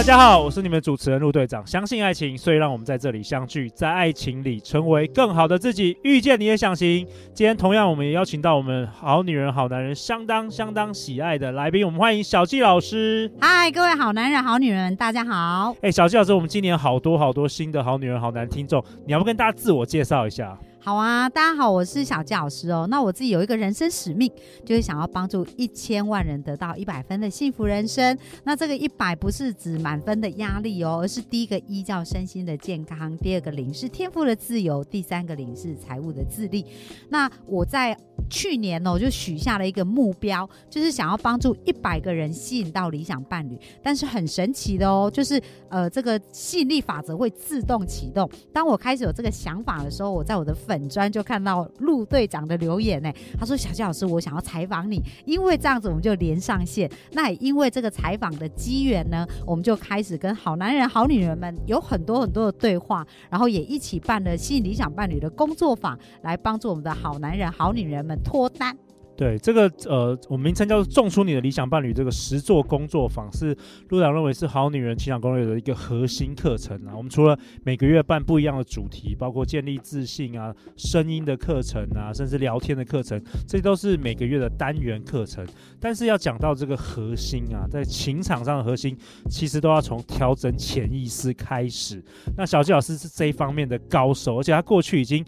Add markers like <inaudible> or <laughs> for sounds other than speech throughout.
大家好，我是你们主持人陆队长。相信爱情，所以让我们在这里相聚，在爱情里成为更好的自己，遇见你也想行。今天同样，我们也邀请到我们好女人、好男人相当相当喜爱的来宾，我们欢迎小纪老师。嗨，各位好男人、好女人，大家好。哎，小纪老师，我们今年好多好多新的好女人、好男听众，你要不跟大家自我介绍一下？好啊，大家好，我是小纪老师哦。那我自己有一个人生使命，就是想要帮助一千万人得到一百分的幸福人生。那这个一百不是指满分的压力哦，而是第一个一叫身心的健康，第二个零是天赋的自由，第三个零是财务的自立。那我在去年呢，我就许下了一个目标，就是想要帮助一百个人吸引到理想伴侣。但是很神奇的哦，就是呃，这个吸引力法则会自动启动。当我开始有这个想法的时候，我在我的粉专就看到陆队长的留言呢，他说：“小季老师，我想要采访你，因为这样子我们就连上线。那也因为这个采访的机缘呢，我们就开始跟好男人、好女人们有很多很多的对话，然后也一起办了吸引理想伴侣的工作坊，来帮助我们的好男人、好女人们脱单。”对这个呃，我们名称叫做“种出你的理想伴侣”这个实作工作坊，是陆长认为是好女人情场攻略的一个核心课程啊。我们除了每个月办不一样的主题，包括建立自信啊、声音的课程啊，甚至聊天的课程，这都是每个月的单元课程。但是要讲到这个核心啊，在情场上的核心，其实都要从调整潜意识开始。那小纪老师是这一方面的高手，而且他过去已经，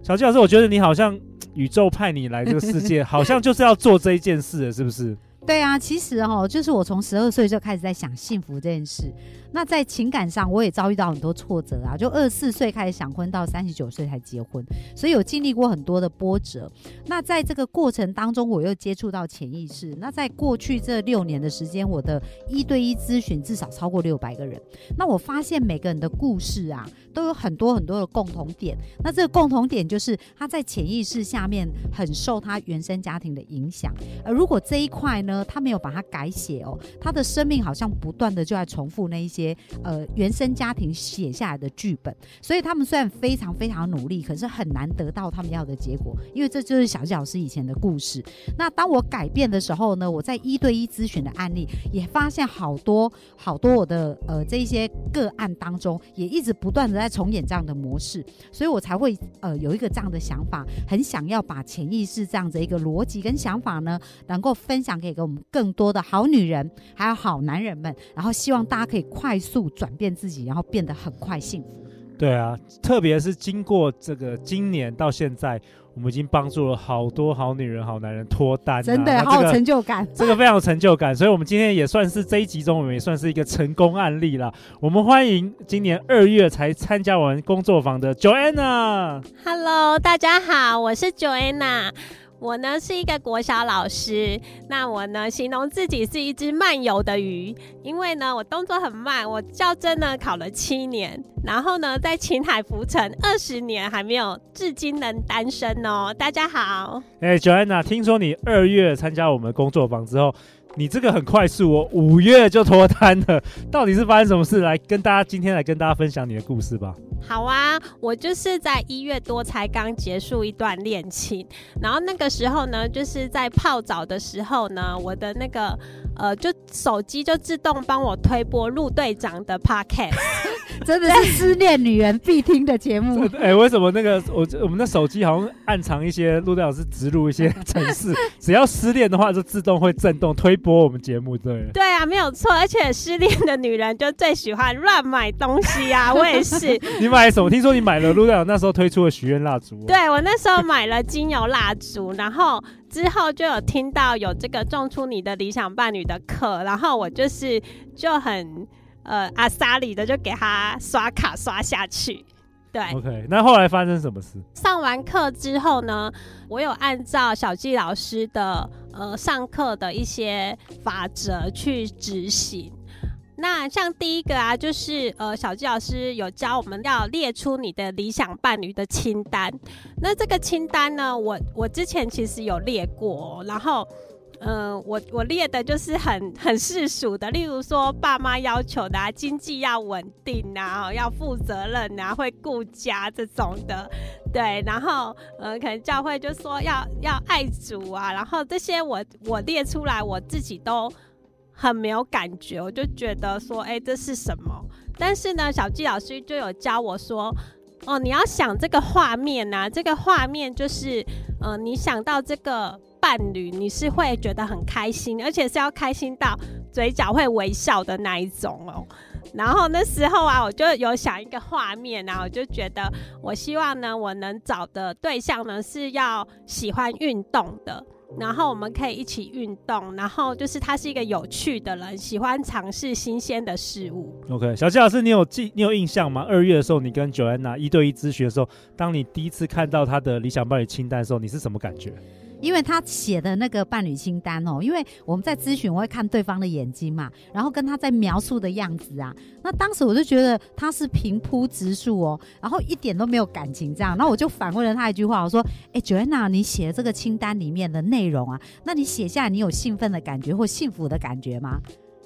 小纪老师，我觉得你好像。宇宙派你来这个世界，<laughs> 好像就是要做这一件事的，是不是？对啊，其实哦，就是我从十二岁就开始在想幸福这件事。那在情感上，我也遭遇到很多挫折啊，就二十四岁开始想婚，到三十九岁才结婚，所以有经历过很多的波折。那在这个过程当中，我又接触到潜意识。那在过去这六年的时间，我的一对一咨询至少超过六百个人。那我发现每个人的故事啊，都有很多很多的共同点。那这个共同点就是他在潜意识下面很受他原生家庭的影响。而如果这一块呢，他没有把它改写哦，他的生命好像不断的就在重复那一些。些呃，原生家庭写下来的剧本，所以他们虽然非常非常努力，可是很难得到他们要的结果，因为这就是小纪老师以前的故事。那当我改变的时候呢，我在一对一咨询的案例也发现好多好多我的呃这一些个案当中，也一直不断的在重演这样的模式，所以我才会呃有一个这样的想法，很想要把潜意识这样子一个逻辑跟想法呢，能够分享给给我们更多的好女人还有好男人们，然后希望大家可以快。快速转变自己，然后变得很快幸福。对啊，特别是经过这个今年到现在，我们已经帮助了好多好女人、好男人脱单，啊，真的，这个，好有成就感。这个非常有成就感，所以我们今天也算是这一集中，我们也算是一个成功案例了。我们欢迎今年二月才参加完工作坊的 Joanna。Hello，大家好，我是 Joanna。我呢是一个国小老师，那我呢形容自己是一只漫游的鱼，因为呢我动作很慢，我较真呢考了七年，然后呢在情海浮沉二十年还没有，至今能单身哦。大家好，哎，Joanna，听说你二月参加我们工作坊之后。你这个很快速哦，五月就脱单了，<laughs> 到底是发生什么事？来跟大家今天来跟大家分享你的故事吧。好啊，我就是在一月多才刚结束一段恋情，然后那个时候呢，就是在泡澡的时候呢，我的那个呃，就手机就自动帮我推播陆队长的 Podcast，<laughs> 真的是失恋女人必听的节目。<laughs> 哎、欸，为什么那个我我们的手机好像暗藏一些陆队长是植入一些程式，只要失恋的话就自动会震动推。播我们节目，对对啊，没有错，而且失恋的女人就最喜欢乱买东西啊，<laughs> 我也是。你买什么？听说你买了陆队长那时候推出的许愿蜡烛。对，我那时候买了精油蜡烛，然后之后就有听到有这个种出你的理想伴侣的课，然后我就是就很呃阿萨里的就给他刷卡刷下去。对，OK，那后来发生什么事？上完课之后呢，我有按照小纪老师的呃上课的一些法则去执行。那像第一个啊，就是呃小纪老师有教我们要列出你的理想伴侣的清单。那这个清单呢，我我之前其实有列过，然后。嗯、我我列的就是很很世俗的，例如说爸妈要求的啊，经济要稳定啊，要负责任啊，会顾家这种的，对，然后嗯、呃，可能教会就说要要爱主啊，然后这些我我列出来，我自己都很没有感觉，我就觉得说，哎，这是什么？但是呢，小纪老师就有教我说，哦，你要想这个画面呐、啊，这个画面就是，嗯、呃，你想到这个。伴侣，你是会觉得很开心，而且是要开心到嘴角会微笑的那一种哦。然后那时候啊，我就有想一个画面啊，我就觉得，我希望呢，我能找的对象呢是要喜欢运动的，然后我们可以一起运动，然后就是他是一个有趣的人，喜欢尝试新鲜的事物。OK，小纪老师，你有记，你有印象吗？二月的时候，你跟 Joanna 一对一咨询的时候，当你第一次看到他的理想伴侣清单的时候，你是什么感觉？因为他写的那个伴侣清单哦，因为我们在咨询，我会看对方的眼睛嘛，然后跟他在描述的样子啊，那当时我就觉得他是平铺直述哦，然后一点都没有感情这样，那我就反问了他一句话，我说：“哎，Joanna，你写的这个清单里面的内容啊，那你写下来，你有兴奋的感觉或幸福的感觉吗？”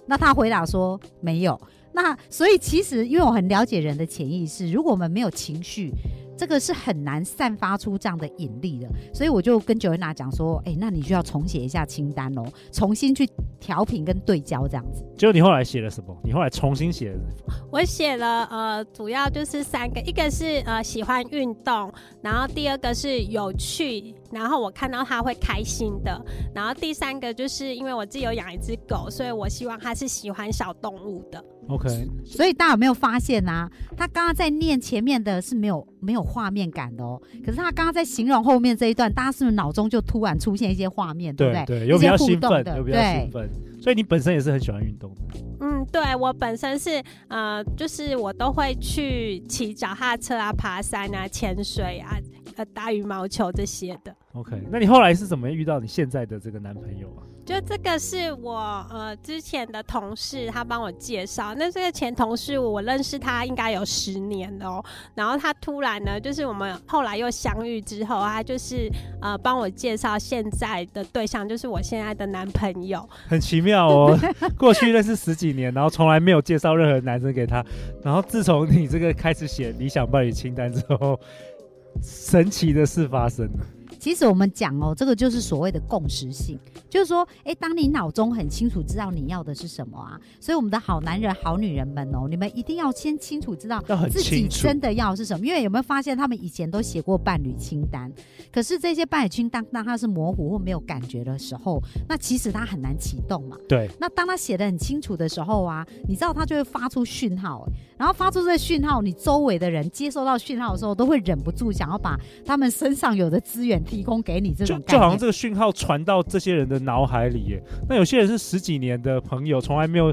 那他回答说：“没有。”那所以其实，因为我很了解人的潜意识，如果我们没有情绪。这个是很难散发出这样的引力的，所以我就跟 Joanna 讲说，哎，那你就要重写一下清单哦，重新去调频跟对焦这样子。结果你后来写了什么？你后来重新写了什么？我写了呃，主要就是三个，一个是呃喜欢运动，然后第二个是有趣，然后我看到他会开心的，然后第三个就是因为我自己有养一只狗，所以我希望他是喜欢小动物的。OK，所以大家有没有发现呢、啊？他刚刚在念前面的是没有没有画面感的哦，可是他刚刚在形容后面这一段，大家是不是脑中就突然出现一些画面，对不对？对，有比较兴奋，有比较兴奋。所以你本身也是很喜欢运动的。嗯，对，我本身是呃，就是我都会去骑脚踏车啊、爬山啊、潜水啊、呃、打羽毛球这些的。OK，那你后来是怎么遇到你现在的这个男朋友啊？就这个是我呃之前的同事，他帮我介绍。那这个前同事我认识他应该有十年哦。然后他突然呢，就是我们后来又相遇之后，他就是呃帮我介绍现在的对象，就是我现在的男朋友。很奇妙哦，<laughs> 过去认识十几年，然后从来没有介绍任何男生给他。然后自从你这个开始写理想伴侣清单之后，神奇的事发生。其实我们讲哦，这个就是所谓的共识性，就是说，哎，当你脑中很清楚知道你要的是什么啊，所以我们的好男人、好女人们哦，你们一定要先清楚知道自己真的要是什么。因为有没有发现，他们以前都写过伴侣清单，可是这些伴侣清单当他是模糊或没有感觉的时候，那其实他很难启动嘛。对。那当他写的很清楚的时候啊，你知道他就会发出讯号，然后发出这个讯号，你周围的人接收到讯号的时候，都会忍不住想要把他们身上有的资源提供给你，这种就就好像这个讯号传到这些人的脑海里耶。那有些人是十几年的朋友，从来没有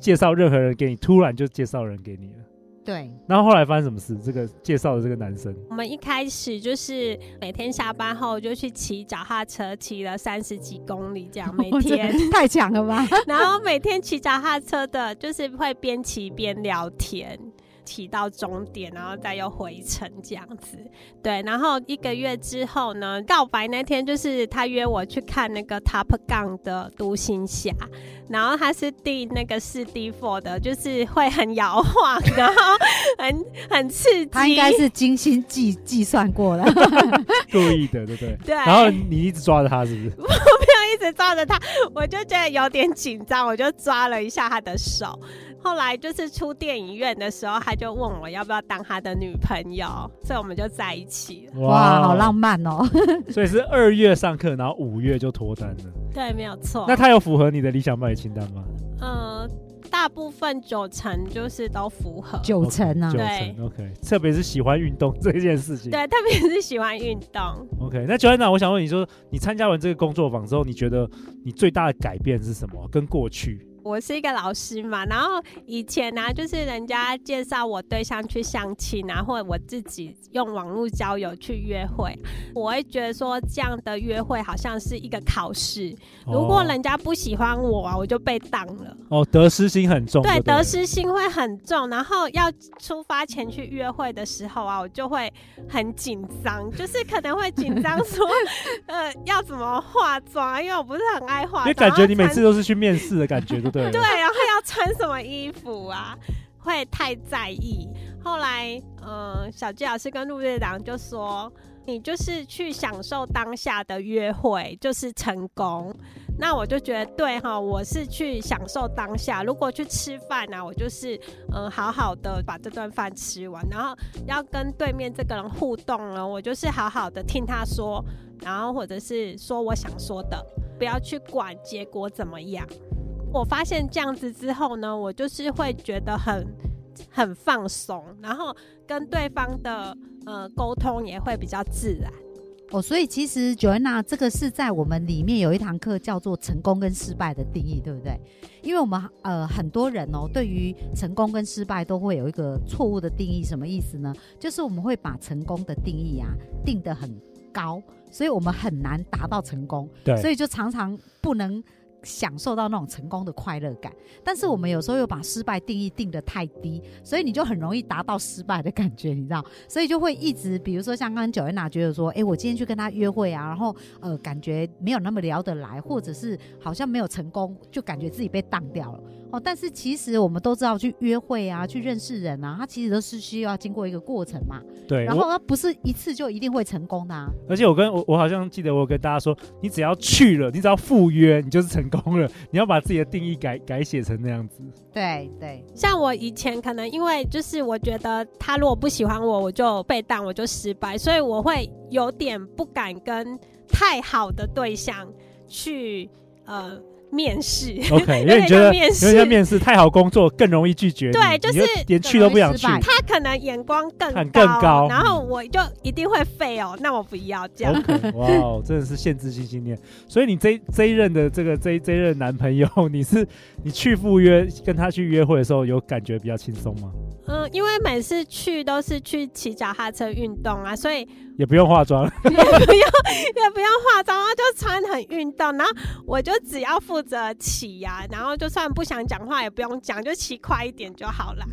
介绍任何人给你，突然就介绍人给你了。对。然后后来发生什么事？这个介绍的这个男生，我们一开始就是每天下班后就去骑脚踏车，骑了三十几公里，这样 <laughs> 每天 <laughs> 太强了吧？<laughs> 然后每天骑脚踏车的，就是会边骑边聊天。骑到终点，然后再又回程这样子，对。然后一个月之后呢，告白那天就是他约我去看那个 Top Gun 的独行侠，然后他是订那个四 D Four 的，就是会很摇晃，<laughs> 然后很很刺激。他应该是精心计计算过了，<laughs> 故意的，对不对？对。然后你一直抓着他，是不是？<laughs> 我没有一直抓着他，我就觉得有点紧张，我就抓了一下他的手。后来就是出电影院的时候，他就问我要不要当他的女朋友，所以我们就在一起了。哇，好浪漫哦！<laughs> 所以是二月上课，然后五月就脱单了。对，没有错。那他有符合你的理想伴侣清单吗？嗯，大部分九成就是都符合。九成啊，对九成，OK。特别是喜欢运动这件事情。对，特别是喜欢运动。OK，那 Joanna，我想问你说，你参加完这个工作坊之后，你觉得你最大的改变是什么？跟过去？我是一个老师嘛，然后以前呢、啊，就是人家介绍我对象去相亲，然后我自己用网络交友去约会，我会觉得说这样的约会好像是一个考试，如果人家不喜欢我啊，我就被当了。哦，得失心很重。对，得失心会很重，然后要出发前去约会的时候啊，我就会很紧张，就是可能会紧张 <laughs> 说，呃，要怎么化妆，因为我不是很爱化妆。你感觉你每次都是去面试的感觉，对？然后要穿什么衣服啊？<laughs> 会太在意。后来，嗯、小纪老师跟陆队长就说：“你就是去享受当下的约会，就是成功。”那我就觉得对哈，我是去享受当下。如果去吃饭呢、啊，我就是嗯，好好的把这顿饭吃完，然后要跟对面这个人互动了，我就是好好的听他说，然后或者是说我想说的，不要去管结果怎么样。我发现这样子之后呢，我就是会觉得很很放松，然后跟对方的呃沟通也会比较自然。哦，所以其实 Joanna 这个是在我们里面有一堂课叫做成功跟失败的定义，对不对？因为我们呃很多人哦，对于成功跟失败都会有一个错误的定义，什么意思呢？就是我们会把成功的定义啊定得很高，所以我们很难达到成功，对，所以就常常不能。享受到那种成功的快乐感，但是我们有时候又把失败定义定得太低，所以你就很容易达到失败的感觉，你知道？所以就会一直，比如说像刚刚九月娜觉得说，哎、我今天去跟他约会啊，然后呃，感觉没有那么聊得来，或者是好像没有成功，就感觉自己被当掉了。哦，但是其实我们都知道，去约会啊，去认识人啊，它其实都是需要经过一个过程嘛。对。然后它不是一次就一定会成功的啊。而且我跟我我好像记得我有跟大家说，你只要去了，你只要赴约，你就是成功了。你要把自己的定义改改写成那样子。对对。像我以前可能因为就是我觉得他如果不喜欢我，我就被当，我就失败，所以我会有点不敢跟太好的对象去呃。面试，OK，<laughs> 因为你觉得面试，因为面试太好工作更容易拒绝，对，就是连去都不想去。他可能眼光更高更高，然后我就一定会废哦，那我不要这样。OK，<laughs> 哇哦，真的是限制性信念。所以你这这一任的这个这这一任男朋友，<laughs> 你是你去赴约跟他去约会的时候，有感觉比较轻松吗？嗯，因为每次去都是去骑脚踏车运动啊，所以。也不用化妆，<laughs> 也不用也不用化妆，然后就穿很运动，然后我就只要负责骑呀，然后就算不想讲话也不用讲，就骑快一点就好啦。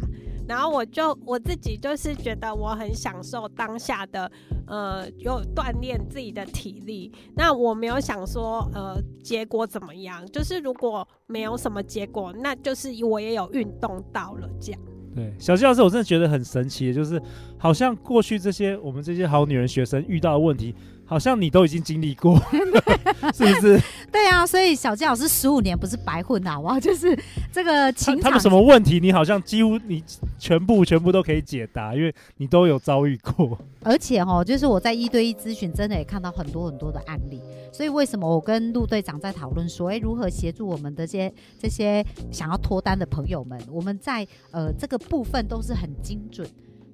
然后我就我自己就是觉得我很享受当下的，呃，有锻炼自己的体力。那我没有想说，呃，结果怎么样？就是如果没有什么结果，那就是我也有运动到了这样。对，小纪老师，我真的觉得很神奇，就是好像过去这些我们这些好女人学生遇到的问题，好像你都已经经历过，<laughs> 是不是？对啊，所以小纪老师十五年不是白混啊，哇，就是这个情场，他们什么问题，你好像几乎你全部全部都可以解答，因为你都有遭遇过。而且哦，就是我在一对一咨询，真的也看到很多很多的案例。所以为什么我跟陆队长在讨论说，哎，如何协助我们的这些这些想要脱单的朋友们？我们在呃这个部分都是很精准。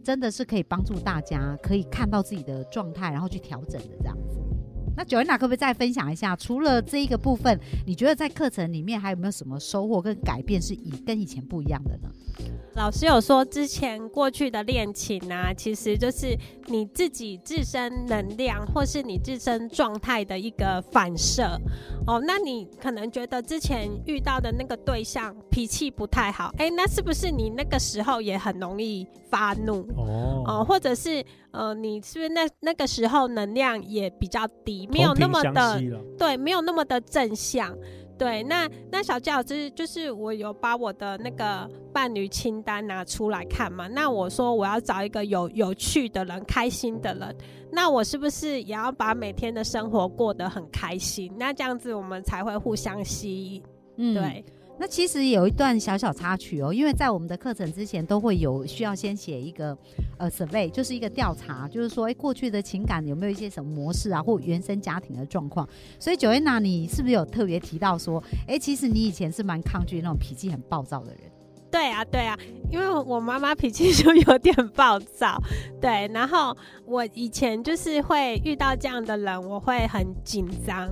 真的是可以帮助大家，可以看到自己的状态，然后去调整的这样子。那 Joanna 可不可以再分享一下？除了这一个部分，你觉得在课程里面还有没有什么收获跟改变是以跟以前不一样的呢？老师有说，之前过去的恋情啊，其实就是你自己自身能量或是你自身状态的一个反射哦。那你可能觉得之前遇到的那个对象脾气不太好，哎，那是不是你那个时候也很容易发怒哦？哦，或者是呃，你是不是那那个时候能量也比较低，没有那么的对，没有那么的正向。对，那那小纪老师就是我有把我的那个伴侣清单拿出来看嘛。那我说我要找一个有有趣的人、开心的人，那我是不是也要把每天的生活过得很开心？那这样子我们才会互相吸引。嗯，对。那其实有一段小小插曲哦，因为在我们的课程之前都会有需要先写一个呃 survey，就是一个调查，就是说哎过去的情感有没有一些什么模式啊，或原生家庭的状况。所以 Joanna，你是不是有特别提到说，哎，其实你以前是蛮抗拒那种脾气很暴躁的人？对啊，对啊，因为我妈妈脾气就有点暴躁，对，然后我以前就是会遇到这样的人，我会很紧张。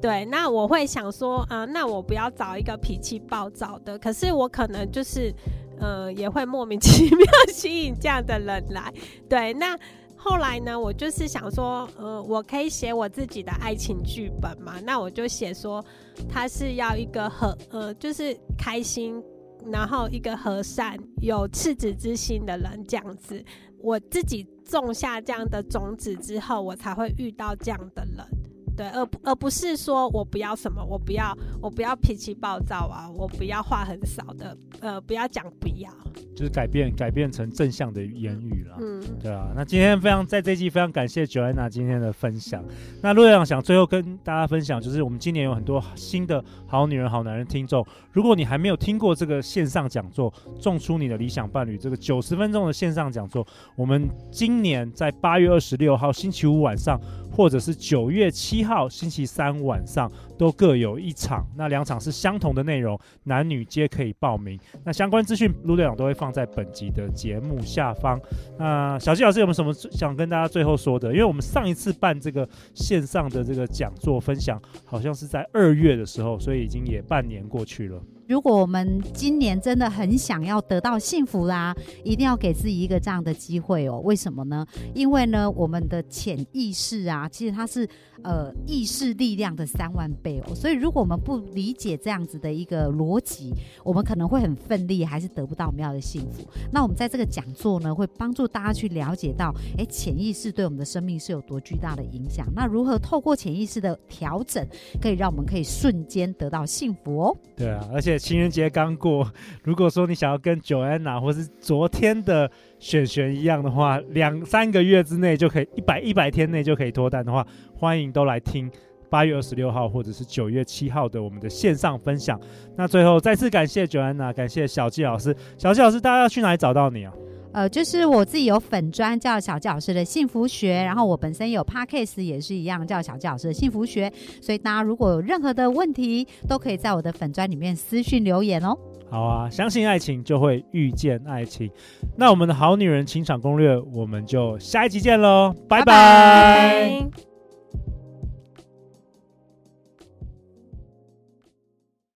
对，那我会想说，啊、那我不要找一个脾气暴躁的，可是我可能就是，呃，也会莫名 <laughs> 其妙吸引这样的人来。对，那后来呢，我就是想说，呃，我可以写我自己的爱情剧本嘛，那我就写说，他是要一个和，呃，就是开心，然后一个和善、有赤子之心的人这样子。我自己种下这样的种子之后，我才会遇到这样的人。对，而而不是说我不要什么，我不要，我不要脾气暴躁啊，我不要话很少的，呃，不要讲不要，就是改变，改变成正向的言语了。嗯，对啊。那今天非常在这一季非常感谢 Joanna 今天的分享。那陆队长想最后跟大家分享，就是我们今年有很多新的好女人、好男人听众。如果你还没有听过这个线上讲座《种出你的理想伴侣》这个九十分钟的线上讲座，我们今年在八月二十六号星期五晚上，或者是九月七号星期三晚上都各有一场，那两场是相同的内容，男女皆可以报名。那相关资讯陆队长都会放在本集的节目下方。那小纪老师有没有什么想跟大家最后说的？因为我们上一次办这个线上的这个讲座分享，好像是在二月的时候，所以已经也半年过去了。如果我们今年真的很想要得到幸福啦，一定要给自己一个这样的机会哦。为什么呢？因为呢，我们的潜意识啊，其实它是呃意识力量的三万倍哦。所以，如果我们不理解这样子的一个逻辑，我们可能会很奋力，还是得不到我们要的幸福。那我们在这个讲座呢，会帮助大家去了解到，诶，潜意识对我们的生命是有多巨大的影响。那如何透过潜意识的调整，可以让我们可以瞬间得到幸福哦？对啊，而且。情人节刚过，<laughs> 如果说你想要跟九安娜或是昨天的璇璇一样的话，两三个月之内就可以一百一百天内就可以脱单的话，欢迎都来听八月二十六号或者是九月七号的我们的线上分享。那最后再次感谢九安娜感谢小纪老师。小纪老师，大家要去哪里找到你啊？呃，就是我自己有粉砖叫小纪老师的幸福学，然后我本身有 Podcast 也是一样叫小纪老师的幸福学，所以大家如果有任何的问题，都可以在我的粉砖里面私信留言哦。好啊，相信爱情就会遇见爱情。那我们的好女人情场攻略，我们就下一集见喽，拜拜。拜拜。